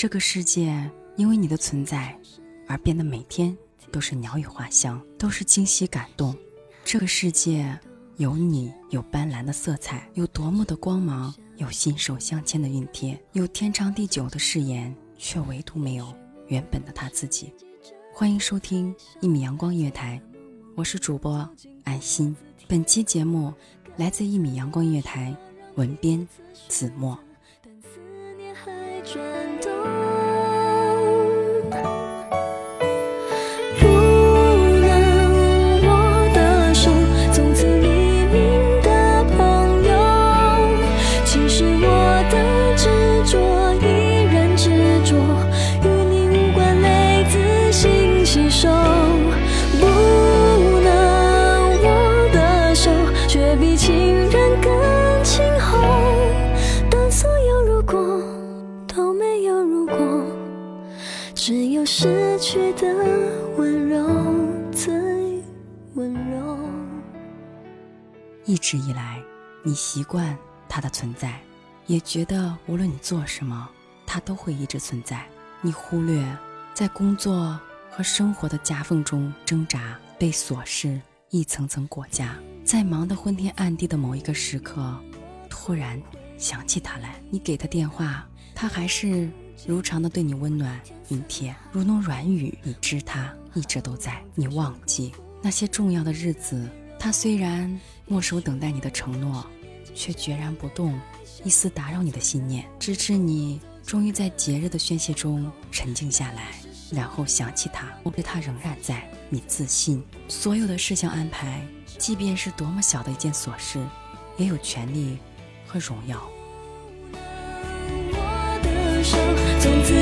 这个世界因为你的存在而变得每天都是鸟语花香，都是惊喜感动。这个世界有你，有斑斓的色彩，有多么的光芒，有心手相牵的熨帖，有天长地久的誓言，却唯独没有原本的他自己。欢迎收听一米阳光音乐台，我是主播安心。本期节目来自一米阳光音乐台，文编子墨。但思念还一直以来，你习惯他的存在，也觉得无论你做什么，他都会一直存在。你忽略在工作和生活的夹缝中挣扎，被琐事一层层裹夹，在忙得昏天暗地的某一个时刻，突然想起他来，你给他电话，他还是如常的对你温暖体贴，如同软语。你知他一直都在，你忘记那些重要的日子，他虽然默守等待你的承诺，却决然不动一丝打扰你的信念，直至你终于在节日的宣泄中沉静下来，然后想起他，我对他仍然在。你自信，所有的事项安排，即便是多么小的一件琐事，也有权利和荣耀。我的手，从此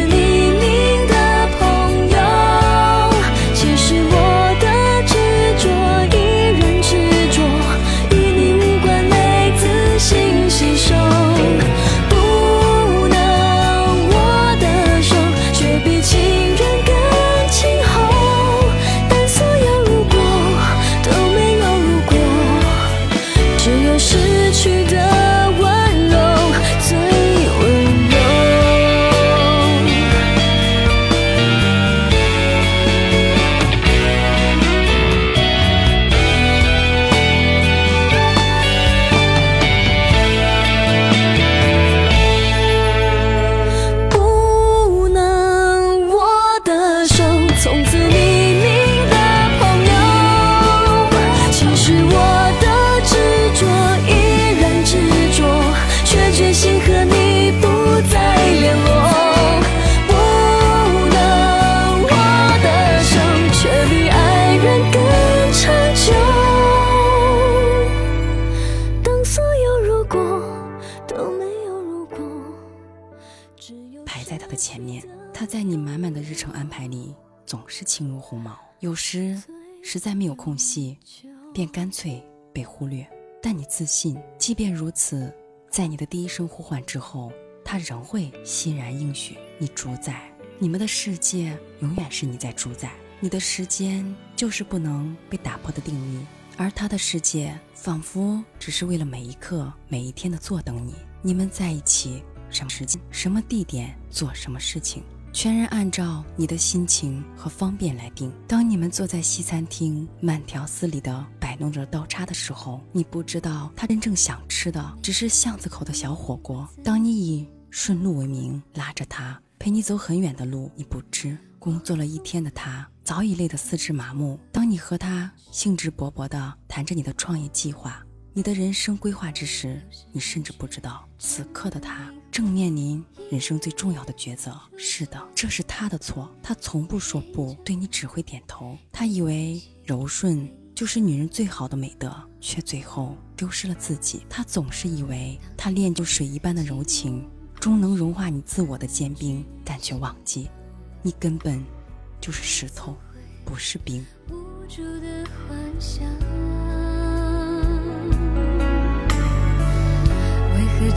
他的前面。他在你满满的日程安排里总是轻如鸿毛，有时实在没有空隙，便干脆被忽略。但你自信，即便如此，在你的第一声呼唤之后，他仍会欣然应许你主宰。你们的世界永远是你在主宰，你的时间就是不能被打破的定律，而他的世界仿佛只是为了每一刻、每一天的坐等你。你们在一起，什么时间、什么地点做什么事情，全然按照你的心情和方便来定。当你们坐在西餐厅，慢条斯理地摆弄着刀叉的时候，你不知道他真正想吃的只是巷子口的小火锅。当你以顺路为名拉着他。陪你走很远的路，你不知工作了一天的他早已累得四肢麻木。当你和他兴致勃勃地谈着你的创业计划、你的人生规划之时，你甚至不知道此刻的他正面临人生最重要的抉择。是的，这是他的错。他从不说不，对你只会点头。他以为柔顺就是女人最好的美德，却最后丢失了自己。他总是以为他练就水一般的柔情。终能融化你自我的坚冰，但却忘记，你根本就是石头，不是冰。为何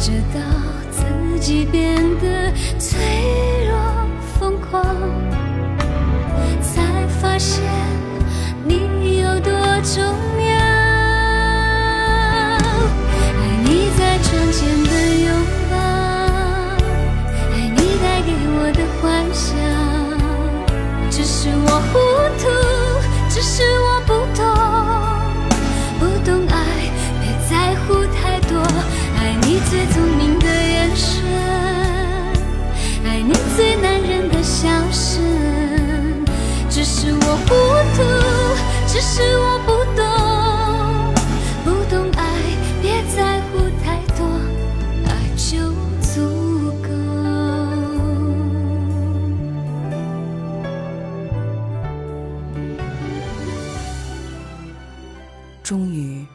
直到自己变得脆弱疯狂，才发现你有多重要？爱你在窗前的拥抱，爱你带给我的幻想只是我糊涂，只是我，不只是我不懂，不懂爱，别在乎太多，爱就足够。终于，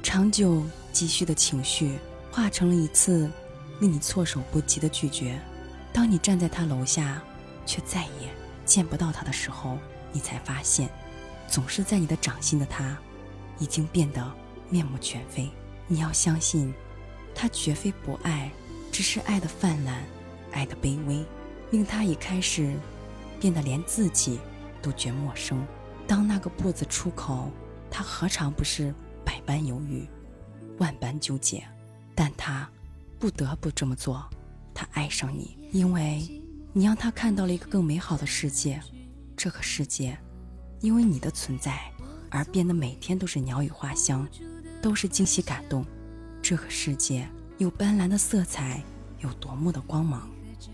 长久积蓄的情绪化成了一次令你措手不及的拒绝。当你站在他楼下，却再也见不到他的时候，你才发现，总是在你的掌心的他，已经变得面目全非。你要相信，他绝非不爱，只是爱的泛滥，爱的卑微，令他已开始变得连自己都觉陌生。当那个不字出口。他何尝不是百般犹豫，万般纠结？但他不得不这么做。他爱上你，因为你让他看到了一个更美好的世界。这个世界，因为你的存在而变得每天都是鸟语花香，都是惊喜感动。这个世界有斑斓的色彩，有夺目的光芒，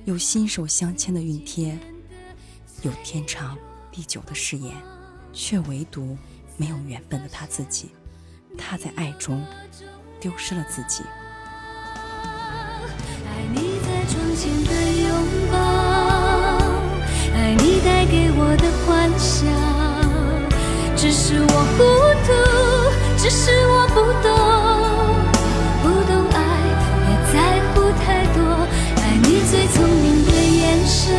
有心手相牵的熨帖，有天长地久的誓言，却唯独。没有缘分的他自己，他在爱中丢失了自己。是我糊涂，只是我不懂，不懂爱，别在乎太多。爱你最聪明的眼神，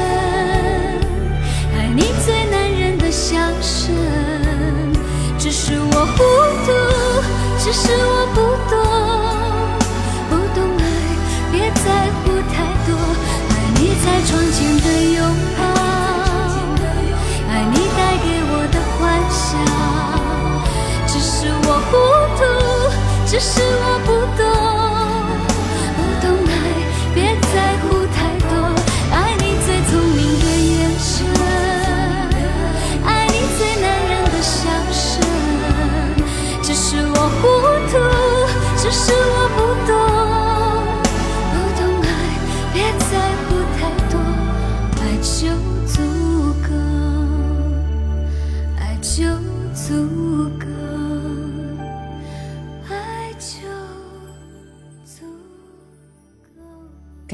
爱你最男人的笑声。只是我糊涂，只是我不懂，不懂爱，别在乎太多。爱你在窗前的拥抱，是我不，